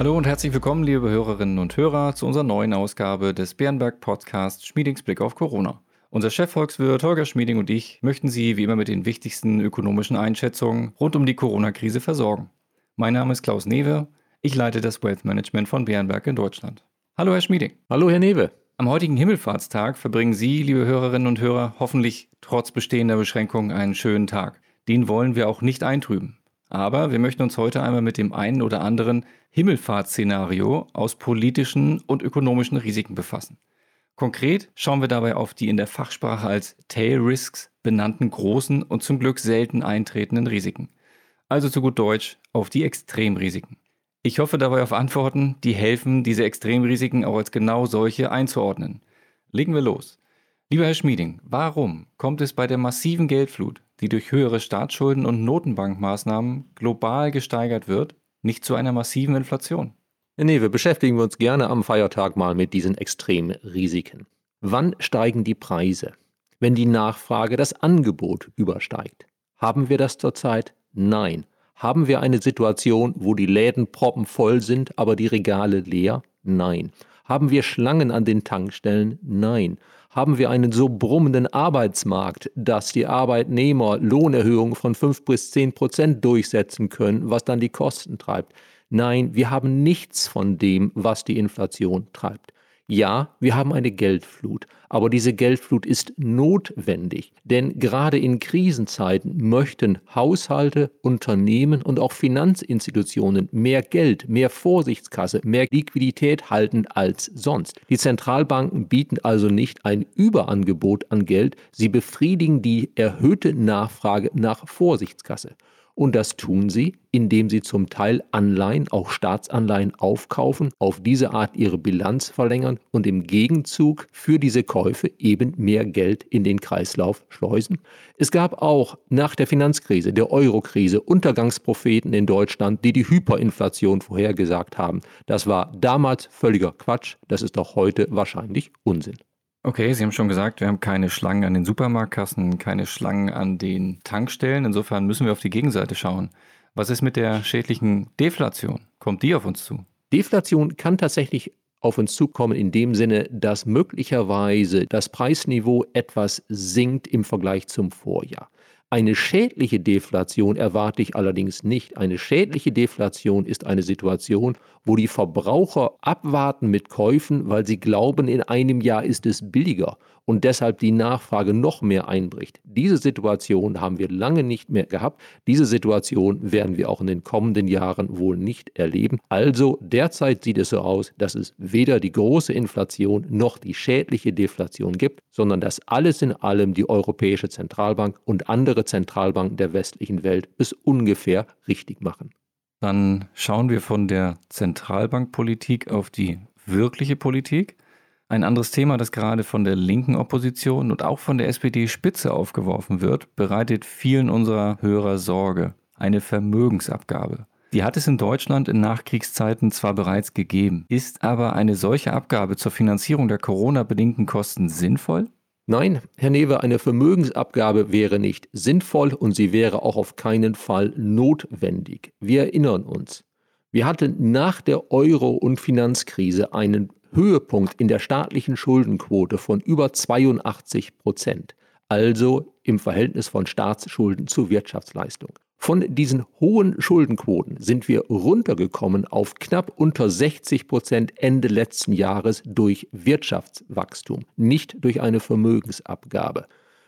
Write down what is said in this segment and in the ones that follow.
Hallo und herzlich willkommen, liebe Hörerinnen und Hörer, zu unserer neuen Ausgabe des Bärenberg Podcasts Schmiedings Blick auf Corona. Unser Chefvolkswirt Holger Schmieding und ich möchten Sie wie immer mit den wichtigsten ökonomischen Einschätzungen rund um die Corona-Krise versorgen. Mein Name ist Klaus Newe, ich leite das Wealth Management von Bärenberg in Deutschland. Hallo, Herr Schmieding. Hallo, Herr Newe. Am heutigen Himmelfahrtstag verbringen Sie, liebe Hörerinnen und Hörer, hoffentlich trotz bestehender Beschränkungen einen schönen Tag. Den wollen wir auch nicht eintrüben. Aber wir möchten uns heute einmal mit dem einen oder anderen Himmelfahrtsszenario aus politischen und ökonomischen Risiken befassen. Konkret schauen wir dabei auf die in der Fachsprache als Tail Risks benannten großen und zum Glück selten eintretenden Risiken. Also zu gut Deutsch auf die Extremrisiken. Ich hoffe dabei auf Antworten, die helfen, diese Extremrisiken auch als genau solche einzuordnen. Legen wir los. Lieber Herr Schmieding, warum kommt es bei der massiven Geldflut, die durch höhere Staatsschulden und Notenbankmaßnahmen global gesteigert wird, nicht zu einer massiven Inflation? Nee, wir beschäftigen uns gerne am Feiertag mal mit diesen extremen Risiken. Wann steigen die Preise? Wenn die Nachfrage das Angebot übersteigt. Haben wir das zurzeit? Nein. Haben wir eine Situation, wo die Läden proppenvoll sind, aber die Regale leer? Nein. Haben wir Schlangen an den Tankstellen? Nein. Haben wir einen so brummenden Arbeitsmarkt, dass die Arbeitnehmer Lohnerhöhungen von 5 bis 10 Prozent durchsetzen können, was dann die Kosten treibt? Nein, wir haben nichts von dem, was die Inflation treibt. Ja, wir haben eine Geldflut, aber diese Geldflut ist notwendig, denn gerade in Krisenzeiten möchten Haushalte, Unternehmen und auch Finanzinstitutionen mehr Geld, mehr Vorsichtskasse, mehr Liquidität halten als sonst. Die Zentralbanken bieten also nicht ein Überangebot an Geld, sie befriedigen die erhöhte Nachfrage nach Vorsichtskasse. Und das tun sie, indem sie zum Teil Anleihen, auch Staatsanleihen aufkaufen, auf diese Art ihre Bilanz verlängern und im Gegenzug für diese Käufe eben mehr Geld in den Kreislauf schleusen. Es gab auch nach der Finanzkrise, der Eurokrise, Untergangspropheten in Deutschland, die die Hyperinflation vorhergesagt haben. Das war damals völliger Quatsch, das ist auch heute wahrscheinlich Unsinn. Okay, Sie haben schon gesagt, wir haben keine Schlangen an den Supermarktkassen, keine Schlangen an den Tankstellen. Insofern müssen wir auf die Gegenseite schauen. Was ist mit der schädlichen Deflation? Kommt die auf uns zu? Deflation kann tatsächlich auf uns zukommen in dem Sinne, dass möglicherweise das Preisniveau etwas sinkt im Vergleich zum Vorjahr. Eine schädliche Deflation erwarte ich allerdings nicht. Eine schädliche Deflation ist eine Situation, wo die Verbraucher abwarten mit Käufen, weil sie glauben, in einem Jahr ist es billiger und deshalb die Nachfrage noch mehr einbricht. Diese Situation haben wir lange nicht mehr gehabt. Diese Situation werden wir auch in den kommenden Jahren wohl nicht erleben. Also derzeit sieht es so aus, dass es weder die große Inflation noch die schädliche Deflation gibt, sondern dass alles in allem die Europäische Zentralbank und andere Zentralbanken der westlichen Welt es ungefähr richtig machen. Dann schauen wir von der Zentralbankpolitik auf die wirkliche Politik. Ein anderes Thema, das gerade von der linken Opposition und auch von der SPD-Spitze aufgeworfen wird, bereitet vielen unserer Hörer Sorge. Eine Vermögensabgabe. Die hat es in Deutschland in Nachkriegszeiten zwar bereits gegeben, ist aber eine solche Abgabe zur Finanzierung der Corona-bedingten Kosten sinnvoll? Nein, Herr Newe, eine Vermögensabgabe wäre nicht sinnvoll und sie wäre auch auf keinen Fall notwendig. Wir erinnern uns, wir hatten nach der Euro- und Finanzkrise einen Höhepunkt in der staatlichen Schuldenquote von über 82 Prozent, also im Verhältnis von Staatsschulden zu Wirtschaftsleistung. Von diesen hohen Schuldenquoten sind wir runtergekommen auf knapp unter 60 Prozent Ende letzten Jahres durch Wirtschaftswachstum, nicht durch eine Vermögensabgabe.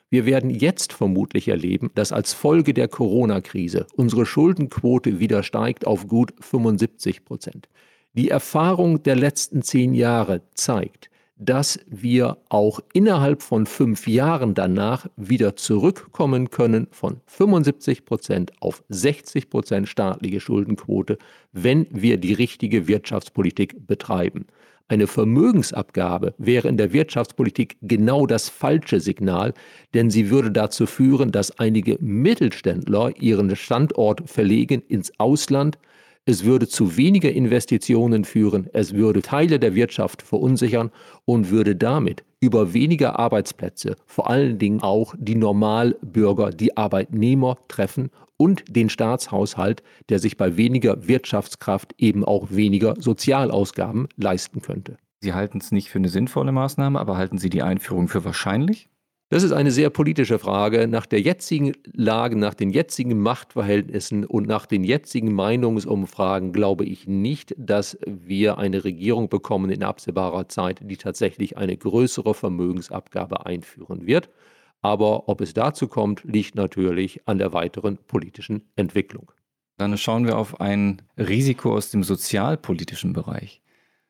Wir werden jetzt vermutlich erleben, dass als Folge der Corona-Krise unsere Schuldenquote wieder steigt auf gut 75 Prozent. Die Erfahrung der letzten zehn Jahre zeigt, dass wir auch innerhalb von fünf Jahren danach wieder zurückkommen können von 75 Prozent auf 60 Prozent staatliche Schuldenquote, wenn wir die richtige Wirtschaftspolitik betreiben. Eine Vermögensabgabe wäre in der Wirtschaftspolitik genau das falsche Signal, denn sie würde dazu führen, dass einige Mittelständler ihren Standort verlegen ins Ausland, es würde zu weniger Investitionen führen, es würde Teile der Wirtschaft verunsichern und würde damit über weniger Arbeitsplätze vor allen Dingen auch die Normalbürger, die Arbeitnehmer treffen und den Staatshaushalt, der sich bei weniger Wirtschaftskraft eben auch weniger Sozialausgaben leisten könnte. Sie halten es nicht für eine sinnvolle Maßnahme, aber halten Sie die Einführung für wahrscheinlich? Das ist eine sehr politische Frage. Nach der jetzigen Lage, nach den jetzigen Machtverhältnissen und nach den jetzigen Meinungsumfragen glaube ich nicht, dass wir eine Regierung bekommen in absehbarer Zeit, die tatsächlich eine größere Vermögensabgabe einführen wird. Aber ob es dazu kommt, liegt natürlich an der weiteren politischen Entwicklung. Dann schauen wir auf ein Risiko aus dem sozialpolitischen Bereich.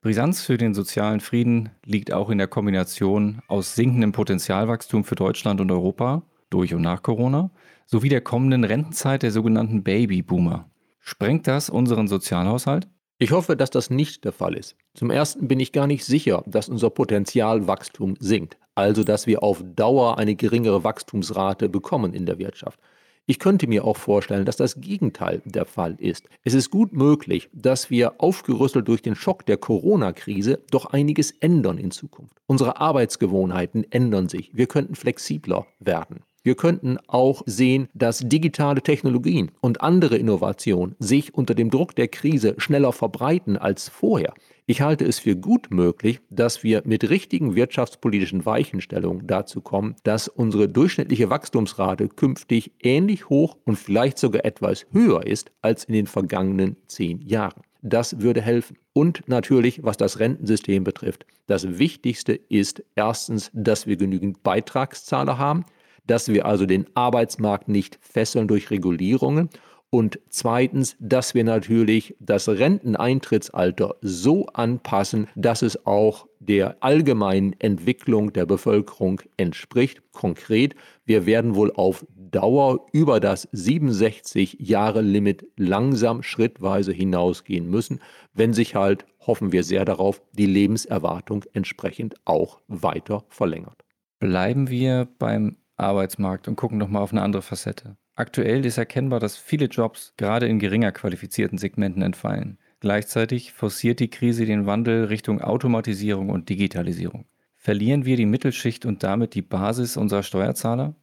Brisanz für den sozialen Frieden liegt auch in der Kombination aus sinkendem Potenzialwachstum für Deutschland und Europa durch und nach Corona sowie der kommenden Rentenzeit der sogenannten Babyboomer. Sprengt das unseren Sozialhaushalt? Ich hoffe, dass das nicht der Fall ist. Zum Ersten bin ich gar nicht sicher, dass unser Potenzialwachstum sinkt, also dass wir auf Dauer eine geringere Wachstumsrate bekommen in der Wirtschaft. Ich könnte mir auch vorstellen, dass das Gegenteil der Fall ist. Es ist gut möglich, dass wir aufgerüsselt durch den Schock der Corona-Krise doch einiges ändern in Zukunft. Unsere Arbeitsgewohnheiten ändern sich. Wir könnten flexibler werden. Wir könnten auch sehen, dass digitale Technologien und andere Innovationen sich unter dem Druck der Krise schneller verbreiten als vorher. Ich halte es für gut möglich, dass wir mit richtigen wirtschaftspolitischen Weichenstellungen dazu kommen, dass unsere durchschnittliche Wachstumsrate künftig ähnlich hoch und vielleicht sogar etwas höher ist als in den vergangenen zehn Jahren. Das würde helfen. Und natürlich, was das Rentensystem betrifft. Das Wichtigste ist erstens, dass wir genügend Beitragszahler haben dass wir also den Arbeitsmarkt nicht fesseln durch Regulierungen und zweitens, dass wir natürlich das Renteneintrittsalter so anpassen, dass es auch der allgemeinen Entwicklung der Bevölkerung entspricht. Konkret, wir werden wohl auf Dauer über das 67-Jahre-Limit langsam schrittweise hinausgehen müssen, wenn sich halt, hoffen wir sehr darauf, die Lebenserwartung entsprechend auch weiter verlängert. Bleiben wir beim Arbeitsmarkt und gucken nochmal auf eine andere Facette. Aktuell ist erkennbar, dass viele Jobs gerade in geringer qualifizierten Segmenten entfallen. Gleichzeitig forciert die Krise den Wandel Richtung Automatisierung und Digitalisierung. Verlieren wir die Mittelschicht und damit die Basis unserer Steuerzahler?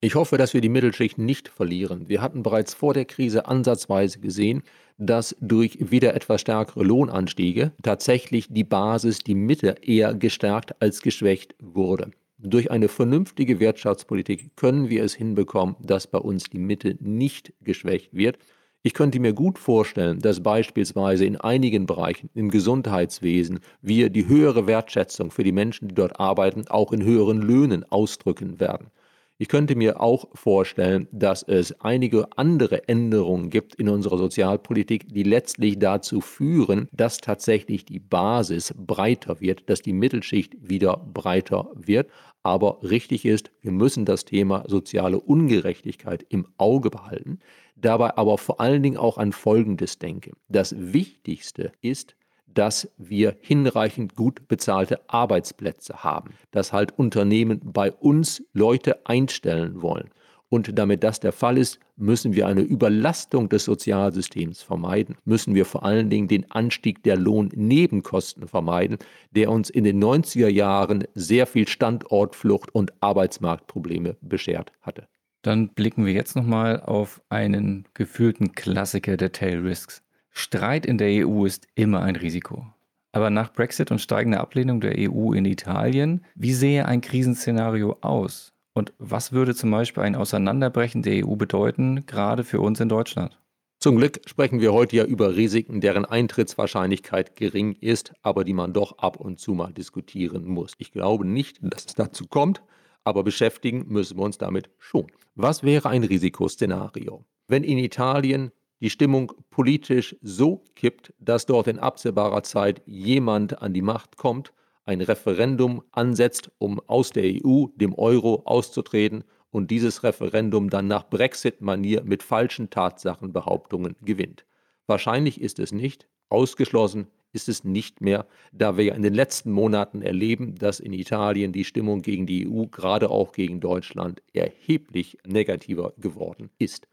Ich hoffe, dass wir die Mittelschicht nicht verlieren. Wir hatten bereits vor der Krise ansatzweise gesehen, dass durch wieder etwas stärkere Lohnanstiege tatsächlich die Basis, die Mitte eher gestärkt als geschwächt wurde. Durch eine vernünftige Wirtschaftspolitik können wir es hinbekommen, dass bei uns die Mitte nicht geschwächt wird. Ich könnte mir gut vorstellen, dass beispielsweise in einigen Bereichen im Gesundheitswesen wir die höhere Wertschätzung für die Menschen, die dort arbeiten, auch in höheren Löhnen ausdrücken werden. Ich könnte mir auch vorstellen, dass es einige andere Änderungen gibt in unserer Sozialpolitik, die letztlich dazu führen, dass tatsächlich die Basis breiter wird, dass die Mittelschicht wieder breiter wird. Aber richtig ist, wir müssen das Thema soziale Ungerechtigkeit im Auge behalten, dabei aber vor allen Dingen auch an Folgendes denken. Das Wichtigste ist, dass wir hinreichend gut bezahlte Arbeitsplätze haben, dass halt Unternehmen bei uns Leute einstellen wollen. Und damit das der Fall ist, müssen wir eine Überlastung des Sozialsystems vermeiden, müssen wir vor allen Dingen den Anstieg der Lohnnebenkosten vermeiden, der uns in den 90er Jahren sehr viel Standortflucht und Arbeitsmarktprobleme beschert hatte. Dann blicken wir jetzt nochmal auf einen gefühlten Klassiker der Tail Risks. Streit in der EU ist immer ein Risiko. Aber nach Brexit und steigender Ablehnung der EU in Italien, wie sehe ein Krisenszenario aus? Und was würde zum Beispiel ein Auseinanderbrechen der EU bedeuten, gerade für uns in Deutschland? Zum Glück sprechen wir heute ja über Risiken, deren Eintrittswahrscheinlichkeit gering ist, aber die man doch ab und zu mal diskutieren muss. Ich glaube nicht, dass es dazu kommt, aber beschäftigen müssen wir uns damit schon. Was wäre ein Risikoszenario? Wenn in Italien die Stimmung politisch so kippt, dass dort in absehbarer Zeit jemand an die Macht kommt, ein Referendum ansetzt, um aus der EU, dem Euro auszutreten und dieses Referendum dann nach Brexit-Manier mit falschen Tatsachenbehauptungen gewinnt. Wahrscheinlich ist es nicht, ausgeschlossen ist es nicht mehr, da wir ja in den letzten Monaten erleben, dass in Italien die Stimmung gegen die EU, gerade auch gegen Deutschland, erheblich negativer geworden ist.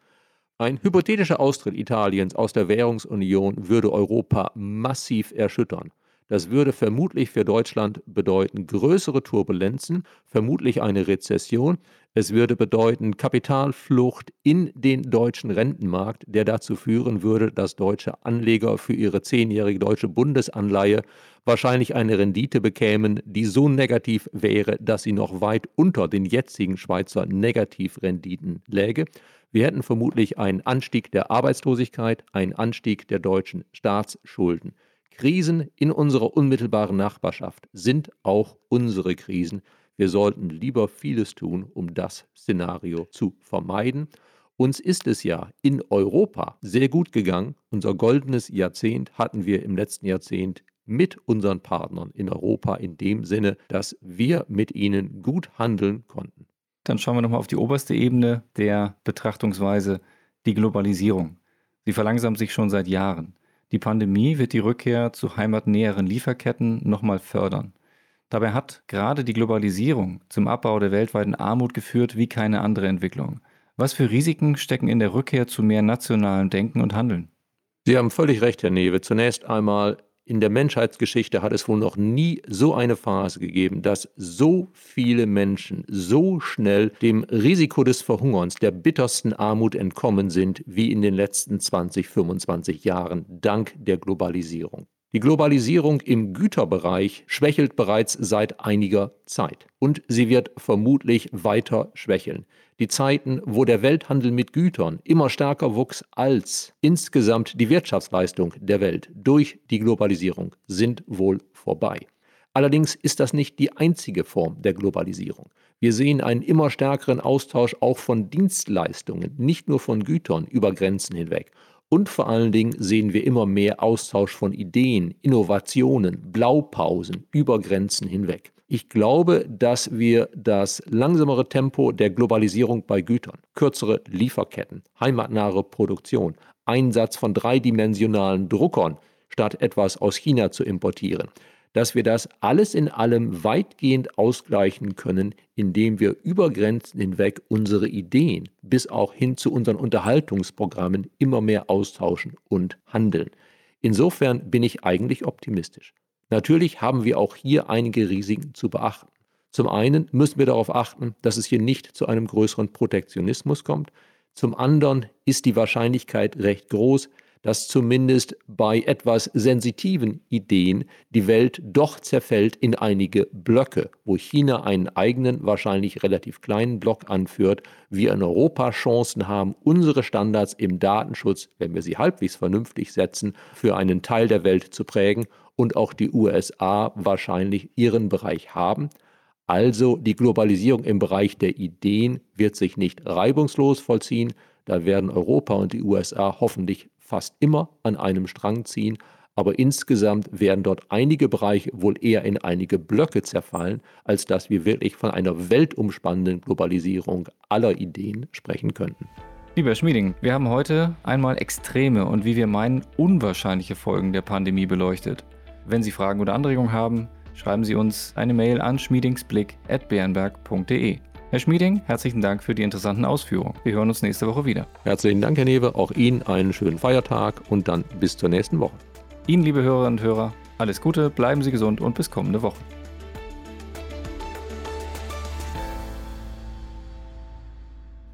Ein hypothetischer Austritt Italiens aus der Währungsunion würde Europa massiv erschüttern. Das würde vermutlich für Deutschland bedeuten größere Turbulenzen, vermutlich eine Rezession. Es würde bedeuten Kapitalflucht in den deutschen Rentenmarkt, der dazu führen würde, dass deutsche Anleger für ihre zehnjährige deutsche Bundesanleihe wahrscheinlich eine Rendite bekämen, die so negativ wäre, dass sie noch weit unter den jetzigen Schweizer Negativrenditen läge. Wir hätten vermutlich einen Anstieg der Arbeitslosigkeit, einen Anstieg der deutschen Staatsschulden. Krisen in unserer unmittelbaren Nachbarschaft sind auch unsere Krisen. Wir sollten lieber vieles tun, um das Szenario zu vermeiden. Uns ist es ja in Europa sehr gut gegangen. Unser goldenes Jahrzehnt hatten wir im letzten Jahrzehnt mit unseren Partnern in Europa in dem Sinne, dass wir mit ihnen gut handeln konnten. Dann schauen wir nochmal auf die oberste Ebene der Betrachtungsweise, die Globalisierung. Sie verlangsamt sich schon seit Jahren. Die Pandemie wird die Rückkehr zu heimatnäheren Lieferketten nochmal fördern. Dabei hat gerade die Globalisierung zum Abbau der weltweiten Armut geführt wie keine andere Entwicklung. Was für Risiken stecken in der Rückkehr zu mehr nationalem Denken und Handeln? Sie haben völlig recht, Herr Newe. Zunächst einmal in der Menschheitsgeschichte hat es wohl noch nie so eine Phase gegeben, dass so viele Menschen so schnell dem Risiko des Verhungerns, der bittersten Armut entkommen sind, wie in den letzten 20, 25 Jahren, dank der Globalisierung. Die Globalisierung im Güterbereich schwächelt bereits seit einiger Zeit und sie wird vermutlich weiter schwächeln. Die Zeiten, wo der Welthandel mit Gütern immer stärker wuchs als insgesamt die Wirtschaftsleistung der Welt durch die Globalisierung, sind wohl vorbei. Allerdings ist das nicht die einzige Form der Globalisierung. Wir sehen einen immer stärkeren Austausch auch von Dienstleistungen, nicht nur von Gütern über Grenzen hinweg. Und vor allen Dingen sehen wir immer mehr Austausch von Ideen, Innovationen, Blaupausen über Grenzen hinweg. Ich glaube, dass wir das langsamere Tempo der Globalisierung bei Gütern, kürzere Lieferketten, heimatnahe Produktion, Einsatz von dreidimensionalen Druckern, statt etwas aus China zu importieren, dass wir das alles in allem weitgehend ausgleichen können, indem wir über Grenzen hinweg unsere Ideen bis auch hin zu unseren Unterhaltungsprogrammen immer mehr austauschen und handeln. Insofern bin ich eigentlich optimistisch. Natürlich haben wir auch hier einige Risiken zu beachten. Zum einen müssen wir darauf achten, dass es hier nicht zu einem größeren Protektionismus kommt. Zum anderen ist die Wahrscheinlichkeit recht groß, dass zumindest bei etwas sensitiven Ideen die Welt doch zerfällt in einige Blöcke, wo China einen eigenen, wahrscheinlich relativ kleinen Block anführt, wir in Europa Chancen haben, unsere Standards im Datenschutz, wenn wir sie halbwegs vernünftig setzen, für einen Teil der Welt zu prägen und auch die USA wahrscheinlich ihren Bereich haben. Also die Globalisierung im Bereich der Ideen wird sich nicht reibungslos vollziehen. Da werden Europa und die USA hoffentlich fast immer an einem Strang ziehen, aber insgesamt werden dort einige Bereiche wohl eher in einige Blöcke zerfallen, als dass wir wirklich von einer weltumspannenden Globalisierung aller Ideen sprechen könnten. Lieber Schmieding, wir haben heute einmal extreme und wie wir meinen unwahrscheinliche Folgen der Pandemie beleuchtet. Wenn Sie Fragen oder Anregungen haben, schreiben Sie uns eine Mail an schmiedingsblick.bernberg.de. Herr Schmieding, herzlichen Dank für die interessanten Ausführungen. Wir hören uns nächste Woche wieder. Herzlichen Dank, Herr Newe. Auch Ihnen einen schönen Feiertag und dann bis zur nächsten Woche. Ihnen, liebe Hörerinnen und Hörer, alles Gute, bleiben Sie gesund und bis kommende Woche.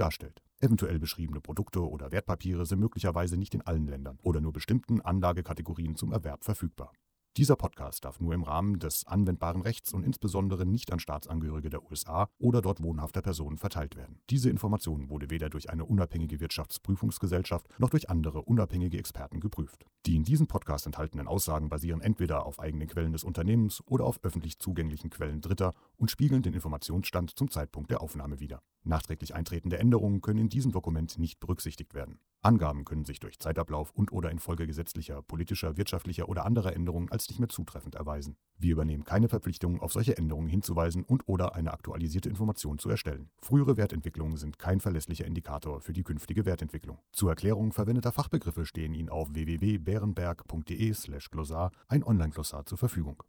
darstellt. Eventuell beschriebene Produkte oder Wertpapiere sind möglicherweise nicht in allen Ländern oder nur bestimmten Anlagekategorien zum Erwerb verfügbar. Dieser Podcast darf nur im Rahmen des anwendbaren Rechts und insbesondere nicht an Staatsangehörige der USA oder dort wohnhafter Personen verteilt werden. Diese Information wurde weder durch eine unabhängige Wirtschaftsprüfungsgesellschaft noch durch andere unabhängige Experten geprüft. Die in diesem Podcast enthaltenen Aussagen basieren entweder auf eigenen Quellen des Unternehmens oder auf öffentlich zugänglichen Quellen Dritter und spiegeln den Informationsstand zum Zeitpunkt der Aufnahme wider. Nachträglich eintretende Änderungen können in diesem Dokument nicht berücksichtigt werden. Angaben können sich durch Zeitablauf und/oder infolge gesetzlicher, politischer, wirtschaftlicher oder anderer Änderungen als nicht mehr zutreffend erweisen. Wir übernehmen keine Verpflichtung, auf solche Änderungen hinzuweisen und/oder eine aktualisierte Information zu erstellen. Frühere Wertentwicklungen sind kein verlässlicher Indikator für die künftige Wertentwicklung. Zur Erklärung verwendeter Fachbegriffe stehen Ihnen auf www.bärenberg.de/glossar ein Online-Glossar zur Verfügung.